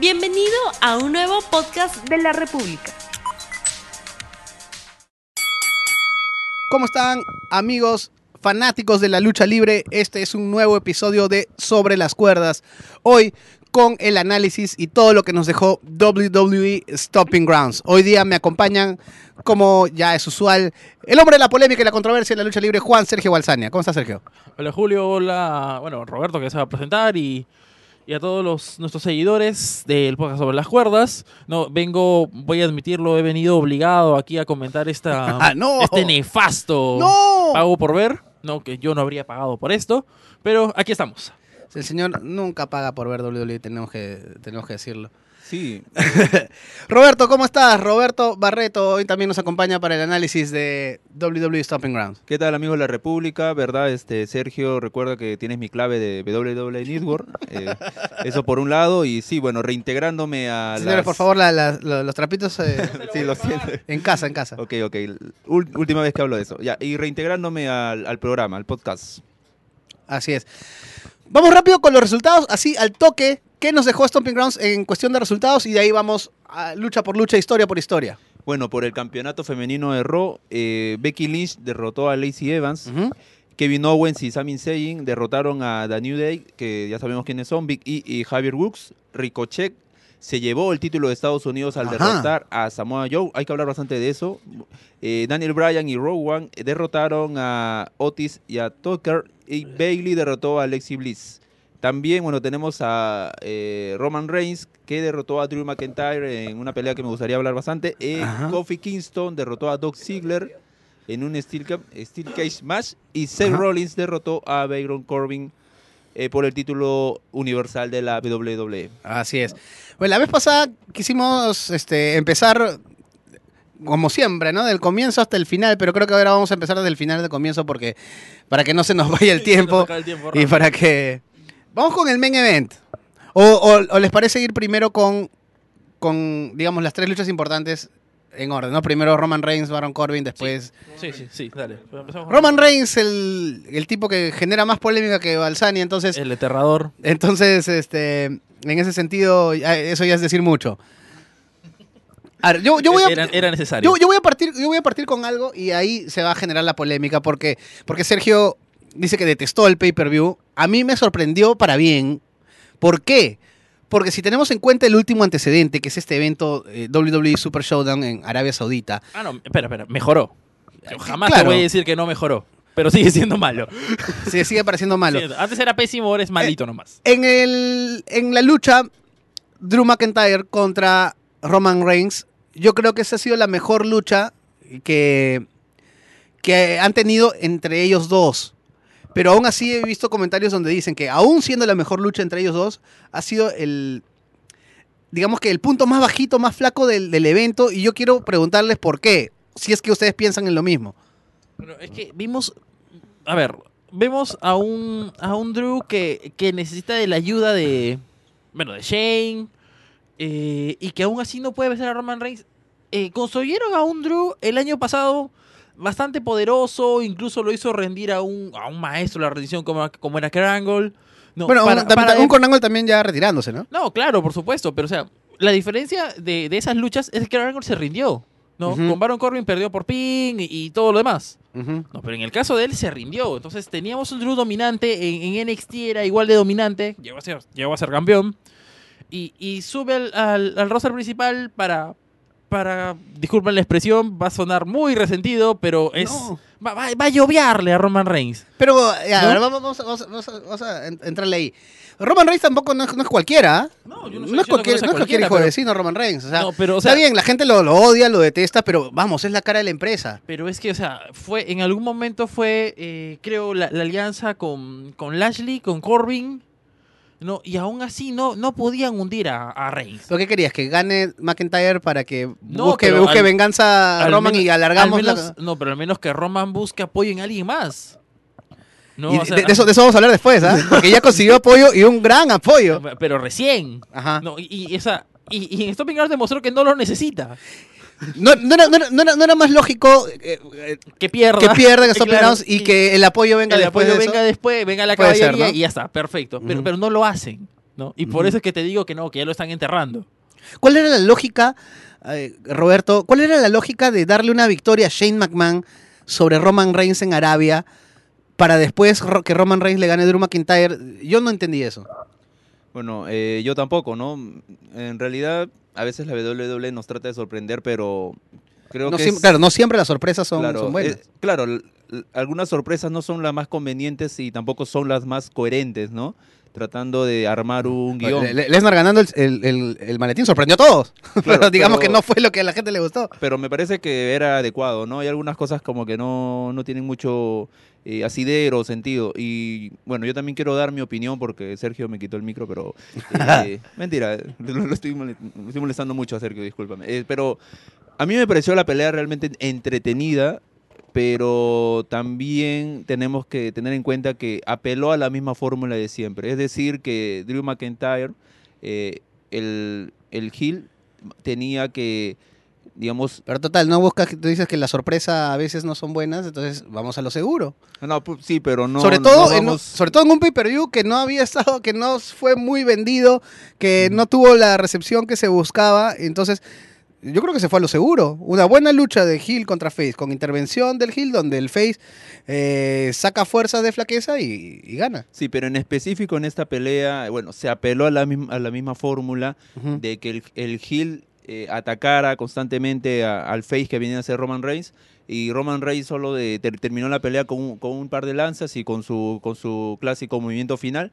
Bienvenido a un nuevo podcast de la República. ¿Cómo están amigos fanáticos de la lucha libre? Este es un nuevo episodio de Sobre las Cuerdas. Hoy con el análisis y todo lo que nos dejó WWE Stopping Grounds. Hoy día me acompañan, como ya es usual, el hombre de la polémica y la controversia en la lucha libre, Juan Sergio Balsania. ¿Cómo estás, Sergio? Hola Julio, hola, bueno, Roberto que se va a presentar y, y a todos los, nuestros seguidores del podcast sobre las cuerdas. No, vengo, voy a admitirlo, he venido obligado aquí a comentar esta, Ah, no. este nefasto ¡No! pago por ver. No, que yo no habría pagado por esto, pero aquí estamos. El señor nunca paga por ver WWE, tenemos que, tenemos que decirlo. Sí, Roberto, ¿cómo estás? Roberto Barreto hoy también nos acompaña para el análisis de WWE Stopping Grounds. ¿qué tal amigos de la República? ¿Verdad? Este Sergio, recuerda que tienes mi clave de WWE Network. eh, eso por un lado. Y sí, bueno, reintegrándome a Señores, las- por favor, la- la- lo- los trapitos eh, Sí, lo siento. en casa, en casa. Ok, ok. Última vez que hablo de eso. Ya, y reintegrándome al, al programa, al podcast. Así es. Vamos rápido con los resultados, así al toque. ¿Qué nos dejó Stomping Grounds en cuestión de resultados? Y de ahí vamos a lucha por lucha, historia por historia. Bueno, por el campeonato femenino de Raw, eh, Becky Lynch derrotó a Lacey Evans. Kevin Owens y Sami Zayn derrotaron a The New Day, que ya sabemos quiénes son, Big E y Javier Woods. Ricochet se llevó el título de Estados Unidos al Ajá. derrotar a Samoa Joe. Hay que hablar bastante de eso. Eh, Daniel Bryan y Rowan derrotaron a Otis y a Tucker. Y Bailey derrotó a Lexi Bliss. También, bueno, tenemos a eh, Roman Reigns, que derrotó a Drew McIntyre en una pelea que me gustaría hablar bastante. Eh. Kofi Kingston derrotó a Doug Ziggler en un Steel, Ca- Steel Cage match. Y Seth Ajá. Rollins derrotó a Baron Corbin eh, por el título universal de la. WWE. Así es. Bueno, la vez pasada quisimos este, empezar como siempre, ¿no? Del comienzo hasta el final, pero creo que ahora vamos a empezar desde el final del comienzo porque para que no se nos vaya el tiempo el tiempo y para que... Vamos con el main event. O, o- o les parece ir primero con, con, digamos, las tres luchas importantes en orden, ¿no? Primero Roman Reigns, Baron Corbin, después... Sí, sí, sí, dale. Con- Roman Reigns, el, el tipo que genera más polémica que Balsani, entonces... El aterrador. Entonces, este, en ese sentido, eso ya es decir mucho. A ver, yo, yo voy a, era, era necesario. yo, yo voy a partir, yo voy a partir con algo y ahí se va a generar la polémica porque, porque Sergio dice que detestó el pay-per-view. A mí me sorprendió para bien. ¿Por qué? Porque si tenemos en cuenta el último antecedente, que es este evento eh, WWE Super Showdown en Arabia Saudita, Ah, no, espera, espera, mejoró. Jamás Claro. te voy a decir que no mejoró, pero sigue siendo malo. se sigue pareciendo malo. Sí, antes era pésimo, ahora es malito nomás. En, el, en la lucha, Drew McIntyre contra Roman Reigns, yo creo que esa ha sido la mejor lucha que, que han tenido entre ellos dos. Pero aún así he visto comentarios donde dicen que aún siendo la mejor lucha entre ellos dos, ha sido el, digamos que el punto más bajito, más flaco del, del evento. Y yo quiero preguntarles por qué, si es que ustedes piensan en lo mismo. Bueno, es que vimos, a ver, vemos a un, a un Drew que, que necesita de la ayuda de, bueno, de Shane, eh, y que aún así no puede vencer a Roman Reigns. Eh, construyeron a un Drew el año pasado bastante poderoso, incluso lo hizo rendir a un, a un maestro la rendición como, como era Kurt Angle. No, bueno, para- un, para- un Kurt Angle también ya retirándose, ¿no? no, claro, por supuesto, pero o sea, la diferencia de, de esas luchas es que Kurt Angle se rindió. ¿No? Con Baron Corbin perdió por pin y, y todo lo demás. No, pero en el caso de él se rindió. Entonces teníamos un Drew dominante. En, en NXT era igual de dominante. Llegó a ser, llegó a ser campeón. Y, y sube al, al, al roster principal para. Para. Disculpen la expresión, va a sonar muy resentido, pero es. No. Va, va- va a lloviarle a Roman Reigns. Pero, ya, ¿No? a ver, vamos, vamos, vamos, vamos a- entrarle ahí. Roman Reigns tampoco no es, no es cualquiera. No, yo No, no es cualquier, no es cualquier hijo de vecino Roman Reigns. O sea, No, pero, o está bien, la gente lo, lo odia, lo detesta, pero vamos, es la cara de la empresa. Pero es que, o sea, fue en algún momento fue, eh, creo, la, la alianza con, con Lashley, con Corbin. No, y aún así no, no podían hundir a, a Reigns. ¿Lo que querías? ¿Que gane McIntyre para que No, busque, pero busque al- venganza a Roman menos- y alargamos al la- No, pero al menos que Roman busque apoyo en alguien más. No, Y o sea, de, de eso, de eso vamos a hablar después, ¿ah? Porque ya consiguió apoyo y un gran apoyo. Pero recién. Ajá. No, y, y esa, y, y en Stopping Grounds demostró que no lo necesita. No, no era, no era- no era- no era más lógico eh, eh, Que pierda. que pierdan estos Claro, plenados y que el apoyo venga el después apoyo de eso. venga después, venga la Puede caballería ¿no? y ya está, perfecto. Pero, pero no lo hacen. ¿no? Y por eso es que te digo que no, que ya lo están enterrando. ¿Cuál era la lógica, eh, Roberto? ¿Cuál era la lógica de darle una victoria a Shane McMahon sobre Roman Reigns en Arabia para después que Roman Reigns le gane a Drew McIntyre? Yo no entendí eso. Bueno, eh, yo tampoco, ¿no? En realidad, a veces la WWE nos trata de sorprender, pero creo No que es- Claro, no siempre las sorpresas son, claro, son buenas. claro, algunas sorpresas no son las más convenientes y tampoco son las más coherentes, ¿no? Tratando de armar un guion. Le- Le- Lesnar ganando el, el- el- el maletín sorprendió a todos. pero digamos pero- que no fue lo que a la gente le gustó. pero me parece que era adecuado, ¿no? Hay algunas cosas como que no, no tienen mucho eh, asidero o sentido. Y bueno, yo también quiero dar mi opinión porque Sergio me quitó el micro, pero... eh, mentira, lo, lo estoy, mole- lo estoy molestando mucho a Sergio, discúlpame. Eh, pero a mí me pareció la pelea realmente entretenida, pero también tenemos que tener en cuenta que apeló a la misma fórmula de siempre. Es decir, que Drew McIntyre, eh, el, el heel, tenía que, digamos, Pero total, no buscas, tú dices que la sorpresa a veces no son buenas, entonces vamos a lo seguro. No, sí, pero no. sobre, no todo en, sobre todo en un pay-per-view que no había estado, que no fue muy vendido, que no tuvo la recepción que se buscaba. Entonces, yo creo que se fue a lo seguro. Una buena lucha de Hill contra Face, con intervención del Hill, donde el Face eh, saca fuerzas de flaqueza y, y gana. Sí, pero en específico en esta pelea, bueno, se apeló a la misma, a la misma fórmula de que el, el heel eh, atacara constantemente a- al face que venía a ser Roman Reigns. Y Roman Reigns solo de- ter- terminó la pelea con un, con un par de lanzas y con su, con su clásico movimiento final.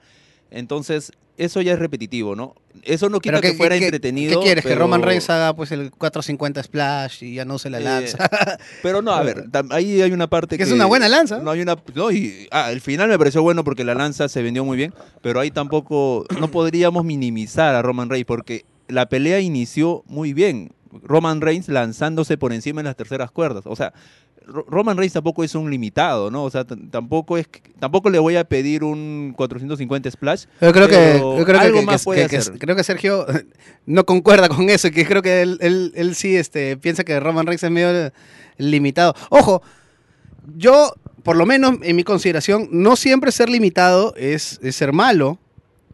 Entonces, eso ya es repetitivo, ¿no? Eso no quita que ¿qué- fuera entretenido. ¿Qué quieres? Que Roman Reigns haga pues el 450 splash y ya no se la Eh, lanza. Pero no, a ver, ahí hay una parte Que que... es una buena lanza. No, hay una... No, y, ah, el final me pareció bueno porque la lanza se vendió muy bien, pero ahí tampoco... No podríamos minimizar a Roman Reigns porque la pelea inició muy bien. Roman Reigns lanzándose por encima en las terceras cuerdas. O sea, Roman Reigns tampoco es un limitado, ¿no? O sea, tampoco es tampoco le voy a pedir un 450 splash. Yo creo que, yo creo algo que- más que- puede que- hacer. creo que Sergio no concuerda con eso, y que creo que él, él- él sí este, piensa que Roman Reigns es medio limitado. Ojo, yo, por lo menos en mi consideración, no siempre ser limitado es, es ser malo,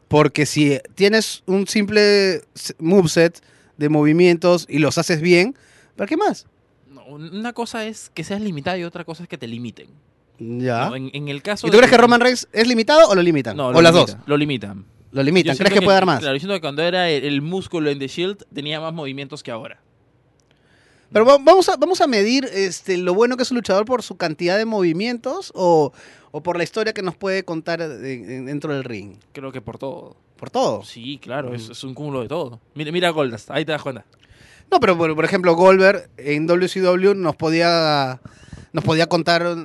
porque si tienes un simple moveset de movimientos y los haces bien, ¿para qué más? No, una cosa es que seas limitado y otra cosa es que te limiten. Ya. ¿no? En, en el caso ¿Y tú crees que Roman Reigns es limitado o lo limitan? No, o las dos. Lo limitan. Lo limitan. Yo ¿Crees que puede dar más? Claro, yo siento que cuando era el, el músculo en The Shield tenía más movimientos que ahora. Pero va- vamos a, vamos a medir este, lo bueno que es un luchador por su cantidad de movimientos o, o por la historia que nos puede contar en- en- dentro del ring. Creo que por todo. Por todo. Sí, claro, es, es un cúmulo de todo. Mira, mira Goldust, ahí te das cuenta. No, pero por, por ejemplo, Goldberg en WCW nos podía, nos podía contar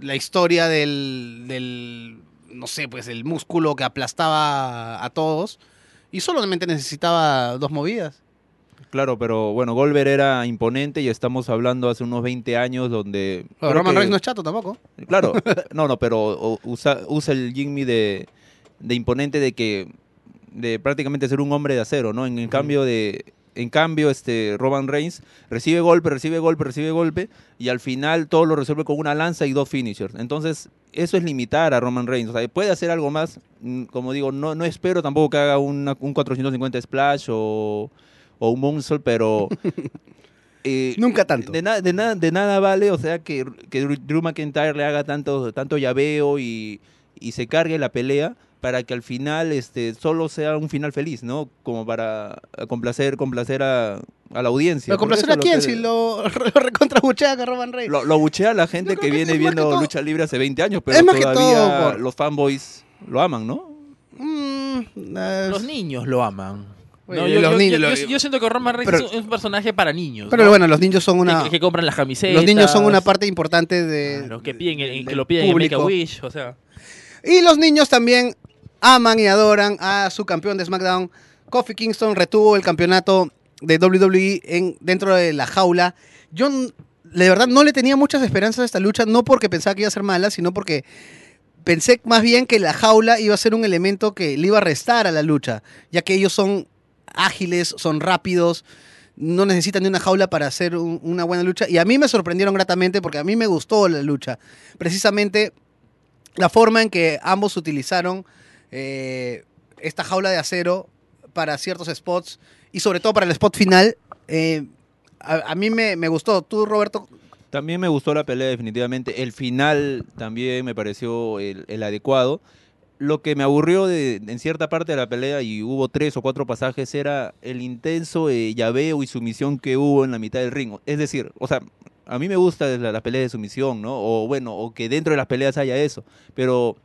la historia del, del, no sé, pues el músculo que aplastaba a todos y solamente necesitaba dos movidas. Claro, pero bueno, Goldberg era imponente y estamos hablando hace unos 20 años donde... Pero Roman que- Reigns no es chato tampoco. Claro, no, no, pero usa, usa el Jimmy de, de imponente de que de prácticamente ser un hombre de acero, ¿no? En, el cambio de en cambio este Roman Reigns recibe golpe, recibe golpe, recibe golpe y al final todo lo resuelve con una lanza y dos finishers. Entonces, eso es limitar a Roman Reigns, o sea, puede hacer algo más, mm, como digo, no no espero tampoco que haga una- un 450 splash o o un moonsault, pero eh, Nunca tanto. de, na- de, nada de nada vale, o sea, que, que Drew- Drew McIntyre le haga tanto, tanto llaveo y, y se cargue la pelea para que al final este, solo sea un final feliz, ¿no? Como para complacer, complacer a, a la audiencia. ¿Pero Porque complacer a quién que- si lo, lo recontrabuchea a Roman Reigns? Lo, lo buchea la gente que que viene que viendo todo- lucha libre hace 20 años, pero Es más que todo todavía por- los fanboys lo aman, ¿no? Mm, Los niños lo aman. Oye, No, yo, los yo- niños yo- lo- yo- yo siento que Roman Reigns Pero- es un- personaje para niños. Pero ¿no? bueno, los niños son una... que, que compran las camisetas. Los niños son una parte importante de... Claro, que, piden, del- que lo piden en Make a. Wish, o sea. Y los niños también aman y adoran a su campeón de SmackDown. Kofi Kingston retuvo el campeonato de WWE en, dentro de la jaula. Yo, de verdad, no le tenía muchas esperanzas a esta lucha, no porque pensaba que iba a ser mala, sino porque pensé más bien que la jaula iba a ser un elemento que le iba a restar a la lucha, ya que ellos son ágiles, son rápidos, no necesitan de una jaula para hacer un- una buena lucha. Y a mí me sorprendieron gratamente porque a mí me gustó la lucha. Precisamente la forma en que ambos utilizaron eh, esta jaula de acero para ciertos spots y sobre todo para el spot final. eh, a, mí me, me gustó. Tú, Roberto, También me gustó la pelea definitivamente. El final también me pareció el, adecuado. Lo que me aburrió de, en cierta parte de la pelea, y hubo tres o cuatro pasajes, era el intenso eh, llaveo y sumisión que hubo en la mitad del ring. Es decir, o sea, a mí me gusta la pelea de sumisión, ¿no? O bueno, o que dentro de las peleas haya eso. Pero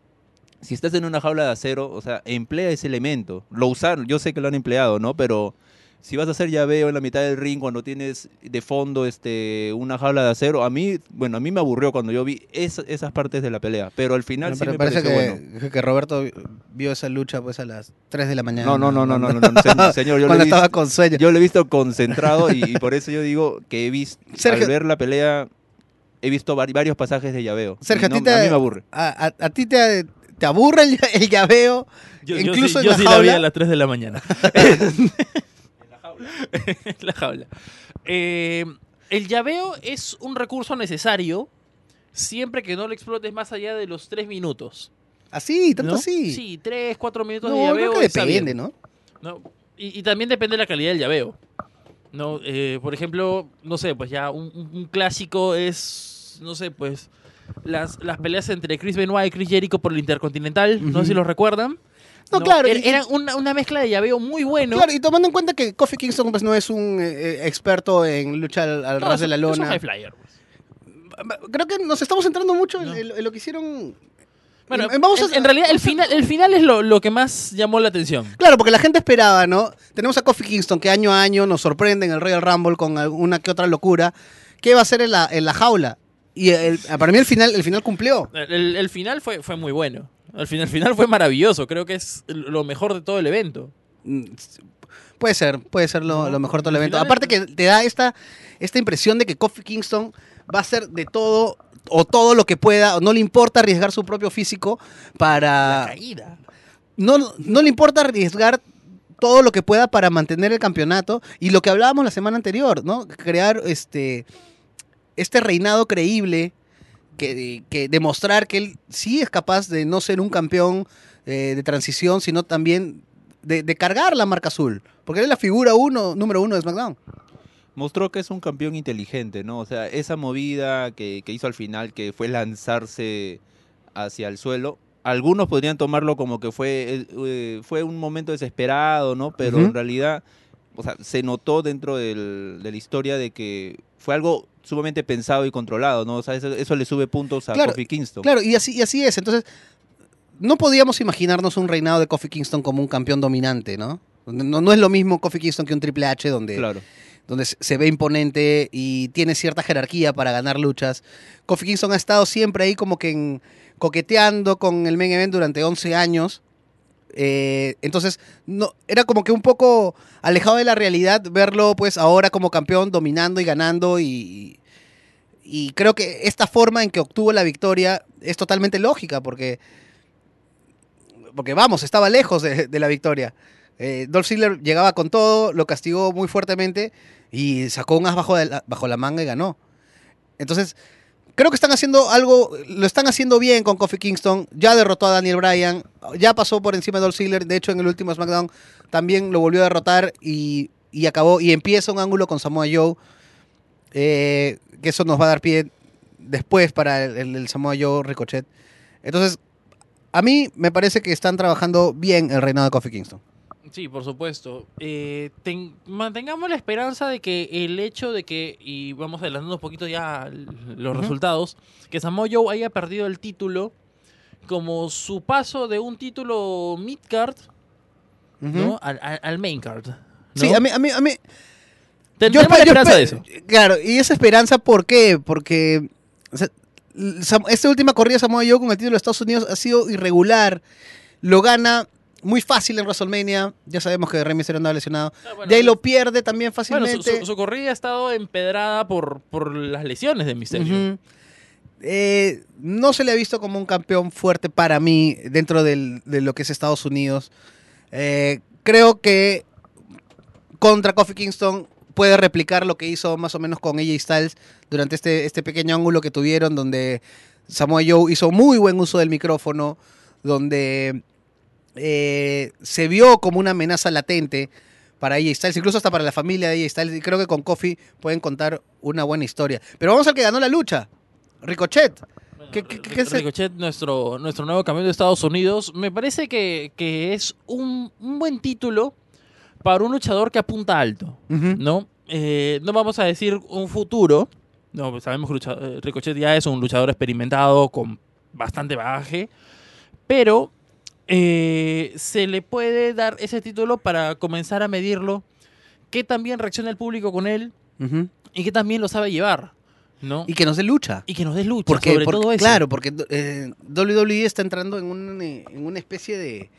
si estás en una jaula de acero, o sea, emplea ese elemento. Lo usaron, yo sé que lo han empleado, ¿no? Pero si vas a hacer llaveo en la mitad del ring cuando tienes de fondo este una jaula de acero, a mí, bueno, a mí me aburrió cuando yo vi es- esas partes de la pelea, pero al final me sí pare- me parece pareció que, bueno. que Roberto vio esa lucha pues a las 3 de la mañana. No, no, no, no, no, no, no, se- señor, yo Cuando estaba visto, con sueño. yo lo he visto concentrado y, y por eso yo digo que he visto, Sergio- al ver la pelea, he visto vari- varios pasajes de llaveo. Sergio, no- a ti te, a mí me aburre. A, a- a ti te, te aburre el, el llaveo, Yo, yo incluso sí, en yo la sí la vi jaula. a las 3 de la mañana. en la jaula. Eh, el llaveo es un recurso necesario siempre que no lo explotes más allá de los 3 minutos. Así, tanto ¿no? así. Sí, 3, 4 minutos no, de llaveo. creo que depende, ¿no? ¿no? Y, y también depende de la calidad del llaveo. ¿no? Eh, por ejemplo, no sé, pues ya un- un clásico es, no sé, pues las, las peleas entre Chris Benoit y Chris Jericho por el Intercontinental, no sé si Ujú. lo recuerdan. No, claro, Era, y- era una, una mezcla de llaveo muy bueno. Claro, y tomando en cuenta que Kofi Kingston pues, no es un eh, eh, experto en lucha al, al No, ras es de la es un lona. high flyer, pues. Creo que nos estamos centrando mucho en- No. en, en lo que hicieron. Bueno, en- vamos a- en, en realidad el final, el final es lo, lo que más llamó la atención. Claro, porque la gente esperaba, ¿no? Tenemos a Kofi Kingston que año a año nos sorprende en el Royal Rumble con alguna que otra locura. ¿Qué va a hacer en la, en la jaula? Y el- para mí el final, el final cumplió. El, el final fue, fue muy bueno. El final, el final fue maravilloso. Creo que es lo mejor de todo el evento. Mm, Puede ser, puede ser lo, No, lo mejor de todo el al evento. Aparte que te da esta, esta impresión de que Kofi Kingston va a hacer de todo o todo lo que pueda, o no le importa arriesgar su propio físico para... Caída. No, no le importa arriesgar todo lo que pueda para mantener el campeonato y lo que hablábamos la semana anterior, ¿no? Crear este, este reinado creíble, que, que demostrar que él sí es capaz de no ser un campeón eh, de transición, sino también de, de cargar la marca azul, porque él es la figura uno, número uno de SmackDown. Mostró que es un campeón inteligente, ¿no? O sea, esa movida que, que hizo al final, que fue lanzarse hacia el suelo, algunos podrían tomarlo como que fue, eh, fue un momento desesperado, ¿no? Pero en realidad, o sea, se notó dentro del- de la historia de que fue algo sumamente pensado y controlado, ¿no? O sea, eso, eso le sube puntos a Claro, Kofi Kingston. Claro, y así, y así es. Entonces, no podíamos imaginarnos un reinado de Kofi Kingston como un campeón dominante, ¿no? No, no es lo mismo Kofi Kingston que un Triple H donde, Claro. donde se- ve imponente y tiene cierta jerarquía para ganar luchas. Kofi Kingston ha estado siempre ahí como que en- coqueteando con el main event durante 11 años. Eh, entonces, no, era como que un poco alejado de la realidad verlo pues ahora como campeón dominando y ganando y, creo que esta forma en que obtuvo la victoria es totalmente lógica porque, porque vamos, estaba lejos de, la victoria. Eh, Dolph Ziggler llegaba con todo, lo castigó muy fuertemente y sacó un as bajo, la, bajo la manga y ganó. Entonces, creo que están haciendo algo, lo están haciendo bien con Kofi Kingston. Ya derrotó a Daniel Bryan, ya pasó por encima de Dolph Ziggler. De hecho, en el último SmackDown también lo volvió a derrotar y, y acabó. Y empieza un ángulo con Samoa Joe, eh, que eso nos va a dar pie después para el, Samoa Joe Ricochet. Entonces, a mí me parece que están trabajando bien el reinado de Kofi Kingston. Sí, por supuesto. Eh, ten- mantengamos la esperanza de que el hecho de que, y vamos adelantando un poquito ya los resultados, que Samoa Joe haya perdido el título como su paso de un título mid-card ¿no? al, al- al main-card. ¿no? Sí, a mí, a mí, a mí Yo esperanza de eso. Claro, y esa esperanza, ¿por qué? Porque o sea, esta última corrida de Samoa Joe con el título de Estados Unidos ha sido irregular. Lo gana muy fácil en WrestleMania. Ya sabemos que Rey Mysterio andaba lesionado. Ah, bueno, de ahí lo pierde también Bueno, fácilmente. su, su- su corrida ha estado empedrada por, por las lesiones de Misterio. Ujú. Eh, no se le ha visto como un campeón fuerte para mí dentro del- de lo que es Estados Unidos. Eh, creo que contra Kofi Kingston puede replicar lo que hizo más o menos con AJ Styles durante este, este pequeño ángulo que tuvieron donde Samoa Joe hizo muy buen uso del micrófono, donde eh, se vio como una amenaza latente para AJ Styles, incluso hasta para la familia de AJ Styles. Y creo que con Kofi pueden contar una buena historia. Pero vamos al que ganó la lucha, Ricochet. ¿Qué- qué- qué es el- Ricochet, nuestro, nuestro nuevo campeón de Estados Unidos, me parece que, que es un, un buen título para un luchador que apunta alto. ¿no? Eh, no vamos a decir un futuro, no, pues sabemos que lucha- eh, Ricochet ya es un luchador experimentado con bastante bagaje, pero eh, se le puede dar ese título para comenzar a medirlo, que también reacciona el público con él y que también lo sabe llevar, ¿no? Y que nos dé lucha. Y que nos des lucha, Porque, sobre porque- todo eso. claro, porque eh, WWE está entrando en, un, eh, en una especie de...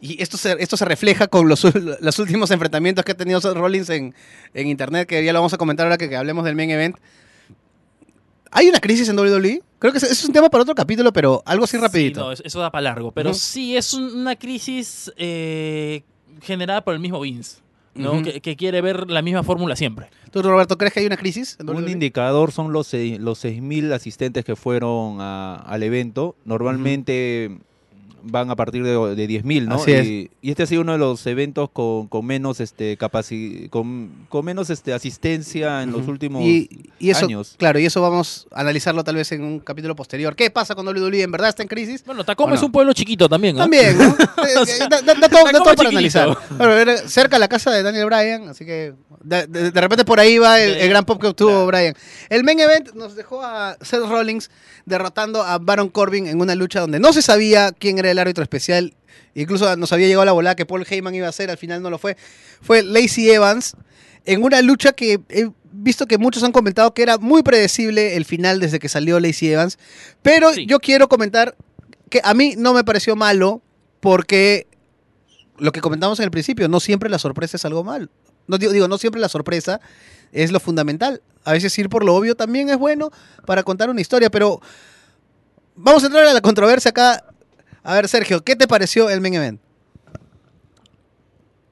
Y esto se, esto se refleja con los, los últimos enfrentamientos que ha tenido Seth Rollins en, en internet, que ya lo vamos a comentar ahora que, que hablemos del main event. ¿Hay una crisis en WWE? Creo que es un tema para otro capítulo, pero algo así rapidito. Sí, no, es- eso da para largo. Pero sí es un- una crisis eh, generada por el mismo Vince, ¿no? Que, que quiere ver la misma fórmula siempre. ¿Tú, Roberto, crees que hay una crisis en Un indicador son los, seis- los 6.000 asistentes que fueron a- al evento. Normalmente van a partir de, de 10.000, ¿no? Así es. Y, y este ha sido uno de los eventos con, con menos este capaci- con, con menos este asistencia en los últimos y, y eso, años. Claro, y eso vamos a analizarlo tal vez en un capítulo posterior. ¿Qué pasa con WWE? ¿En verdad está en crisis? Bueno, Tacoma Bueno. es un pueblo chiquito también, ¿no? También, ¿no? Eh, da, da- da todo, da Tacoma todo para analizar. Bueno, era cerca a la casa de Daniel Bryan, así que de, de- de repente por ahí va el, el gran pop que obtuvo Claro. Bryan. El main event nos dejó a Seth Rollins derrotando a Baron Corbin en una lucha donde no se sabía quién era el árbitro especial. Incluso nos había llegado la volada que Paul Heyman iba a hacer, al final no lo fue. Fue Lacey Evans en una lucha que he visto que muchos han comentado que era muy predecible el final desde que salió Lacey Evans. Pero Sí. yo quiero comentar que a mí no me pareció malo porque lo que comentamos en el principio, no siempre la sorpresa es algo malo. No digo, digo, no siempre la sorpresa es lo fundamental. A veces ir por lo obvio también es bueno para contar una historia, pero vamos a entrar a la controversia acá. A ver, Sergio, ¿qué te pareció el main event?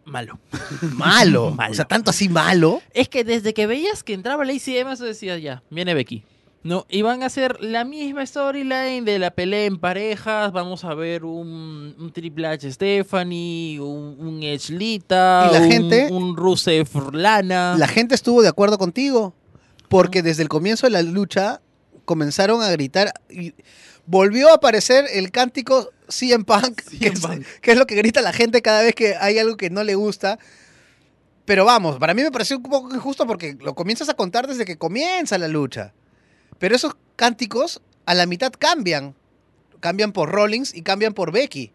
Malo. Malo. Malo. O sea, tanto así malo. Es que desde que veías que entraba Lacey Evans, tú decías, ya, viene Becky. No, y van a hacer la misma storyline de la pelea en parejas. Vamos a ver un, un Triple H Stephanie, un, un Edge Lita, Y la un, gente- un Rusev Lana. La gente estuvo de acuerdo contigo, porque desde el comienzo de la lucha comenzaron a gritar y volvió a aparecer el cántico CM Punk, que, es, Punk. que es lo que grita la gente cada vez que hay algo que no le gusta. Pero vamos, para mí me pareció un poco injusto porque lo comienzas a contar desde que comienza la lucha. Pero esos cánticos a la mitad cambian. Cambian por Rollins y cambian por Becky.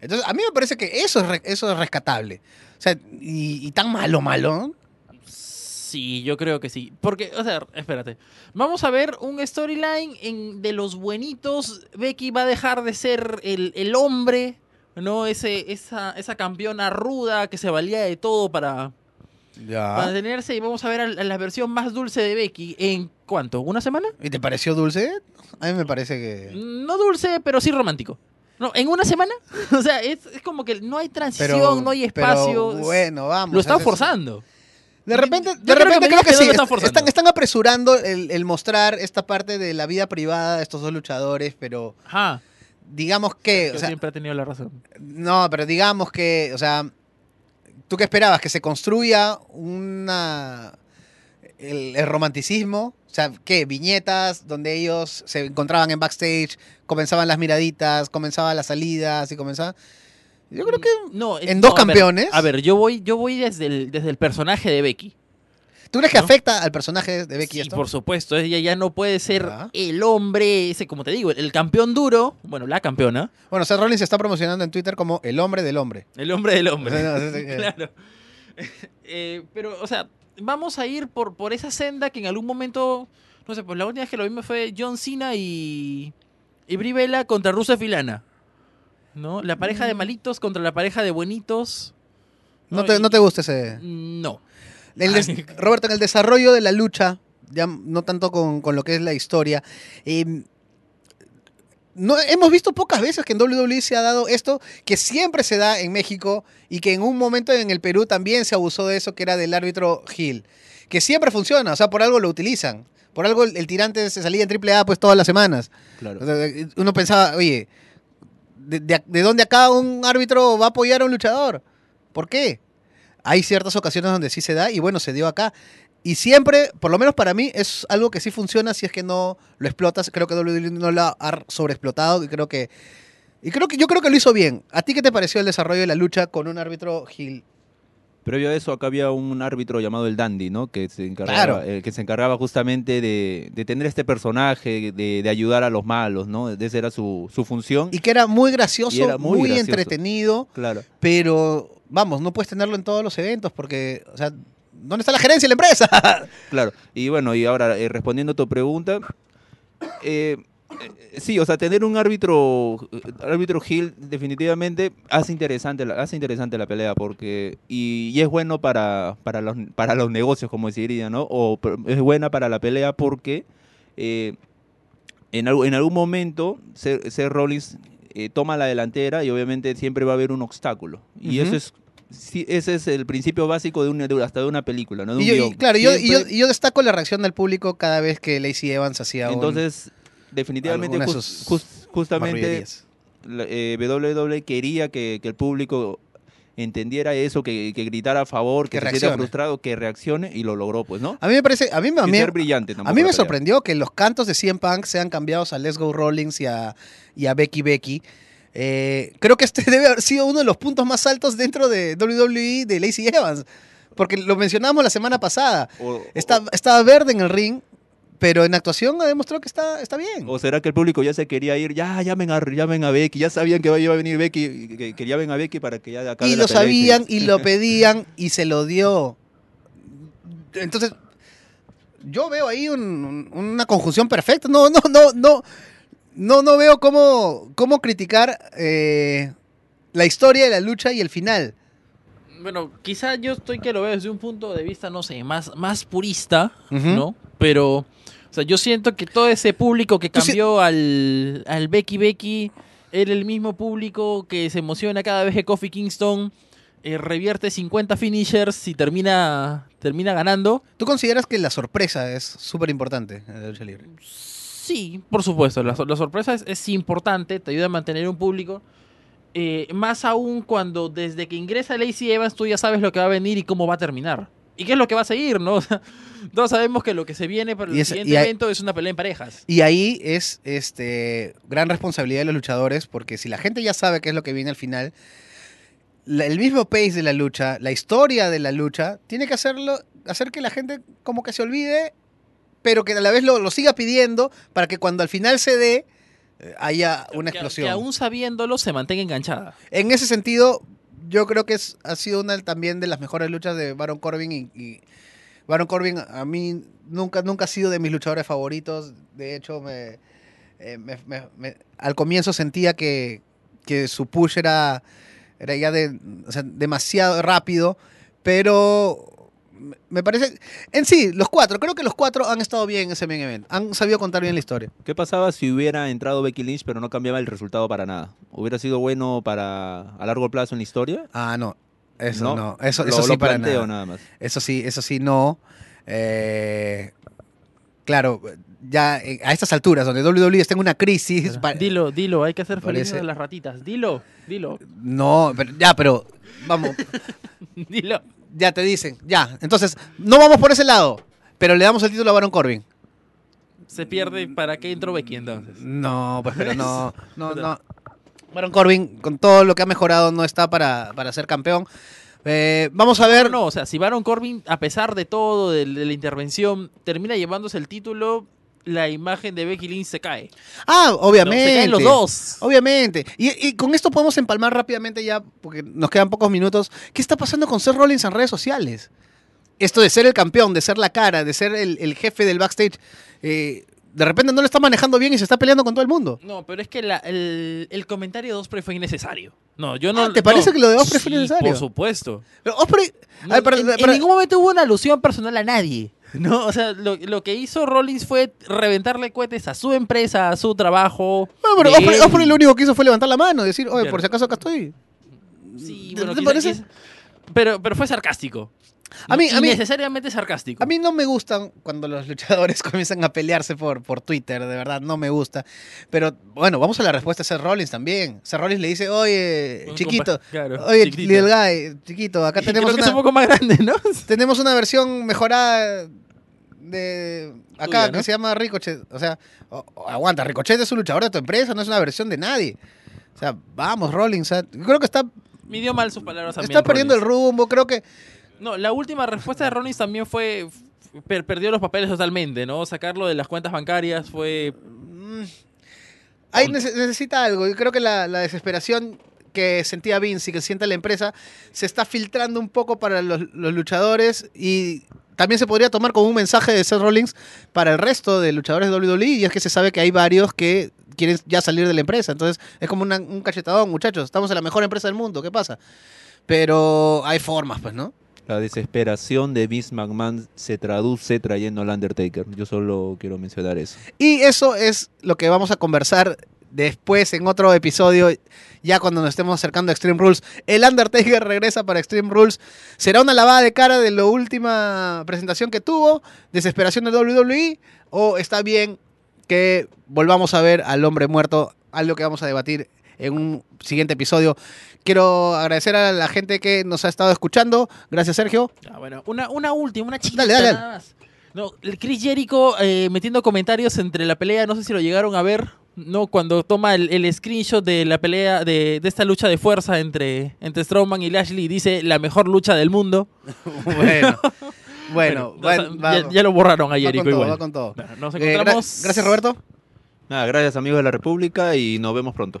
Entonces, a mí me parece que eso es, re- eso es rescatable. O sea, y, y tan malo, malo. Sí, yo creo que sí. Porque, o sea, espérate. Vamos a ver un storyline en- de los buenitos. Becky va a dejar de ser el, el hombre, ¿no? Ese, esa, esa campeona ruda que se valía de todo para, para tenerse. Y vamos a ver a, la versión más dulce de Becky. ¿En cuánto? ¿Una semana? ¿Y te pareció dulce? A mí me parece que... No dulce, pero sí romántico. No, ¿En una semana? o sea, es, es como que no hay transición, no hay espacio. pero bueno, vamos. lo están es- forzando. De repente, de creo que repente creo que sí. están. Están, están apresurando el, el mostrar esta parte de la vida privada de estos dos luchadores, pero Ajá. digamos que... Yo o sea, siempre he tenido la razón. no, pero digamos que, o sea, ¿tú qué esperabas? Que se construya una... El, el romanticismo, o sea, ¿qué? Viñetas donde ellos se encontraban en backstage, comenzaban las miraditas, comenzaban las salidas y comenzaban... Yo creo que... No, es- ¿En dos no, a ver, campeones? A ver, yo voy, yo voy desde el, desde el personaje de Becky. ¿Tú crees que ¿No? afecta al personaje de Becky Sí, esto? por supuesto, ella ya no puede ser el hombre, ese, como te digo, el campeón duro, bueno, la campeona, Bueno, Seth Rollins se está promocionando en Twitter como el hombre del hombre. el hombre del hombre. Claro. Eh, pero, o sea, vamos a ir por, por esa senda que en algún momento, no sé, pues la última vez que lo vimos fue John Cena y, y Brie Bella contra Rusev y Lana. ¿No? La pareja de malitos contra la pareja de buenitos. ¿No te, no te gusta ese...? No. El des- Roberto, en el desarrollo de la lucha, ya no tanto con, con lo que es la historia, eh, no, hemos visto pocas veces que en WWE se ha dado esto, que siempre se da en México y que en un momento en el Perú también se abusó de eso, que era del árbitro Gil. Que siempre funciona, o sea, por algo lo utilizan. Por algo el, el tirante se salía en AAA pues todas las semanas. Claro. Uno pensaba, oye, de, de- de dónde acá un árbitro va a apoyar a un luchador. ¿Por qué? Hay ciertas ocasiones donde sí se da y bueno, se dio acá. Y siempre, por lo menos para mí, es algo que sí funciona si es que no lo explotas. Creo que WWE no lo ha sobreexplotado y creo que y creo que yo creo que lo hizo bien. ¿A ti qué te pareció el desarrollo de la lucha con un árbitro Gil? Previo a eso, acá había un árbitro llamado el Dandy, ¿no? Que se encargaba, Claro. eh, que se encargaba justamente de, de tener este personaje, de, de ayudar a los malos, ¿no? Esa era su, su función. Y que era muy gracioso, era muy, muy gracioso. entretenido, claro. pero vamos, no puedes tenerlo en todos los eventos porque, o sea, ¿dónde está la gerencia de la empresa? Claro, y bueno, y ahora eh, respondiendo a tu pregunta, eh, sí, o sea, tener un árbitro, eh, árbitro Hill definitivamente hace interesante, la, hace interesante la pelea porque y, y es bueno para, para, los, para los negocios, como se diría, ¿no? O es buena para la pelea porque eh, en, en algún momento Seth, Seth Rollins eh, toma la delantera y obviamente siempre va a haber un obstáculo y eso es sí, ese es el principio básico de una de- hasta de una película, ¿no? De un Y yo- y claro, yo, y yo- y yo destaco la reacción del público cada vez que Lacey Evans hacía un- Entonces, definitivamente, justamente, eh, WWE quería que, que el público entendiera eso, que, que gritara a favor, Que que, se sienta reaccione. frustrado, que reaccione y lo logró, pues, ¿no? A mí me parece, a mí, a mí, brillante a mí me sorprendió que los cantos de CM Punk sean cambiados a Let's Go Rollins y a, y a Becky Becky. Eh, creo que este debe haber sido uno de los puntos más altos dentro de WWE de Lacey Evans. Porque lo mencionamos la semana pasada. O, Está, estaba verde en el ring, pero en actuación ha demostrado que está, está bien. o- será que el público ya se quería ir, ya llamen a, llamen a Becky, ya sabían que iba a venir Becky, que, que llamen a Becky para que ya acabe y la lo pelea sabían y lo pedían y se lo dio. Entonces, yo veo ahí un- un- una conjunción perfecta. No, no, no, no. No, no veo cómo, cómo criticar eh, la historia de la lucha y el final. Bueno, quizá yo estoy que lo veo desde un punto de vista, no sé, más, más purista. ¿no? Pero, o sea, yo siento que todo ese público que cambió al, al Becky Becky era el mismo público que se emociona cada vez que Kofi Kingston eh, revierte 50 finishers y termina, termina ganando. ¿Tú consideras que la sorpresa es súper importante en la lucha libre? Sí, por supuesto, la, la sorpresa es, es importante, te ayuda a mantener un público. Eh, más aún cuando desde que ingresa Lacey Evans tú ya sabes lo que va a venir y cómo va a terminar. ¿Y qué es lo que va a seguir, no? O sea, Todos sabemos que lo que se viene para el es- siguiente evento es una pelea en parejas. Y ahí es este gran responsabilidad de los luchadores, porque si la gente ya sabe qué es lo que viene al final, la- el mismo pace de la lucha, la historia de la lucha, tiene que hacerlo, hacer que la gente como que se olvide, pero que a la vez lo, lo siga pidiendo para que cuando al final se dé haya una Que- explosión. Que aún sabiéndolo se mantenga enganchada. En ese sentido, yo creo que es, ha sido una también de las mejores luchas de Baron Corbin y, y Baron Corbin a mí nunca, nunca ha sido de mis luchadores favoritos. De hecho, me, eh, me- me- me- al comienzo sentía que, que su push era, era ya de, o sea, demasiado rápido, pero me- parece... En sí, los cuatro, creo que los cuatro han estado bien en ese main event. Han sabido contar bien la historia. ¿Qué pasaba si hubiera entrado Becky Lynch pero no cambiaba el resultado para nada? ¿Hubiera sido bueno para a largo plazo en la historia? Ah, no. Eso no. No, Eso, Lo- eso sí lo para nada. nada más. Eso sí, eso sí, no. Eh, claro, ya eh, a estas alturas, donde WWE está en una crisis. Dilo, dilo, hay que hacer felices parece- a las ratitas. Dilo, dilo, No, pero- ya, pero vamos, dilo. ya te dicen, ya. Entonces, no vamos por ese lado, pero le damos el título a Baron Corbin. Se pierde para qué entró Becky entonces. No, pues pero no, no, no. Baron Corbin, con todo lo que ha mejorado, no está para, para ser campeón. Eh, vamos a ver. No, o sea, si Baron Corbin, a pesar de todo, de, de la intervención, termina llevándose el título, la imagen de Becky Lynch se cae. Ah, ¿no? obviamente. Se caen los dos. Obviamente. Y, y con esto podemos empalmar rápidamente ya, porque nos quedan pocos minutos. ¿Qué está pasando con Seth Rollins en redes sociales? Esto de ser el campeón, de ser la cara, de ser el, el jefe del backstage, eh, de repente no lo está manejando bien y se está peleando con todo el mundo. No, pero es que la- el, el comentario de Osprey fue innecesario. No, yo no. Ah, ¿te parece no. que lo de Osprey fue innecesario? Por supuesto. Pero Osprey, No, para- en, ningún momento hubo una alusión personal a nadie. No, o sea, lo, lo que hizo Rollins fue reventarle cohetes a su empresa, a su trabajo. no, pero de Osprey, lo único que hizo fue levantar la mano, decir, oye, Claro. por si acaso acá estoy. Sí, ¿Te- bueno, te quizá- parece? quizá- pero, pero fue sarcástico. A mí- a mí- Innecesariamente sarcástico. A mí no me gustan cuando los luchadores comienzan a pelearse por, por Twitter, de verdad, no me gusta. Pero bueno, vamos a la respuesta de Seth Rollins también. Seth Rollins le dice, oye, chiquito, claro, oye, chiquitito. little guy, chiquito, acá tenemos Creo que es un una, poco más grande, ¿no? tenemos una versión mejorada de acá Tuya, que se llama Ricochet. O sea, aguanta, Ricochet es un luchador de tu empresa, no es una versión de nadie. O sea, vamos, Rollins. o sea, creo que está, Midió mal sus palabras también. está perdiendo el rumbo, creo que... No, la última respuesta de Rollins también fue. per- perdió los papeles totalmente, ¿no? Sacarlo de las cuentas bancarias fue. Ahí nece- necesita algo. Creo que la, la desesperación que sentía Vince y que siente la empresa se está filtrando un poco para los, los luchadores y también se podría tomar como un mensaje de Seth Rollins para el resto de luchadores de WWE y es que se sabe que hay varios que quieren ya salir de la empresa. Entonces es como una- un cachetadón, muchachos. Estamos en la mejor empresa del mundo. ¿Qué pasa? Pero hay formas, pues, ¿no? La desesperación de Vince McMahon se traduce trayendo al Undertaker. Yo solo quiero mencionar eso. Y eso es lo que vamos a conversar después en otro episodio, ya cuando nos estemos acercando a Extreme Rules. El Undertaker regresa para Extreme Rules. ¿Será una lavada de cara de la última presentación que tuvo? ¿Desesperación de WWE? ¿O está bien que volvamos a ver al hombre muerto? Algo que vamos a debatir en un siguiente episodio. Quiero agradecer a la gente que nos ha estado escuchando. Gracias, Sergio. Ah, bueno, una, una última, una chiquita Dale, dale, dale. nada más. No, el Chris Jericho eh, metiendo comentarios entre la pelea, no sé si lo llegaron a ver, ¿no? Cuando toma el, el screenshot de la pelea, de, de esta lucha de fuerza entre, entre Strowman y Lashley, dice la mejor lucha del mundo. Bueno, bueno, bueno, va- ya, ya lo borraron a va Jericho con todo, igual. va con todo. Bueno, Nos Eh, gra- encontramos. gracias, Roberto. Nada, gracias amigos de la República y nos vemos pronto.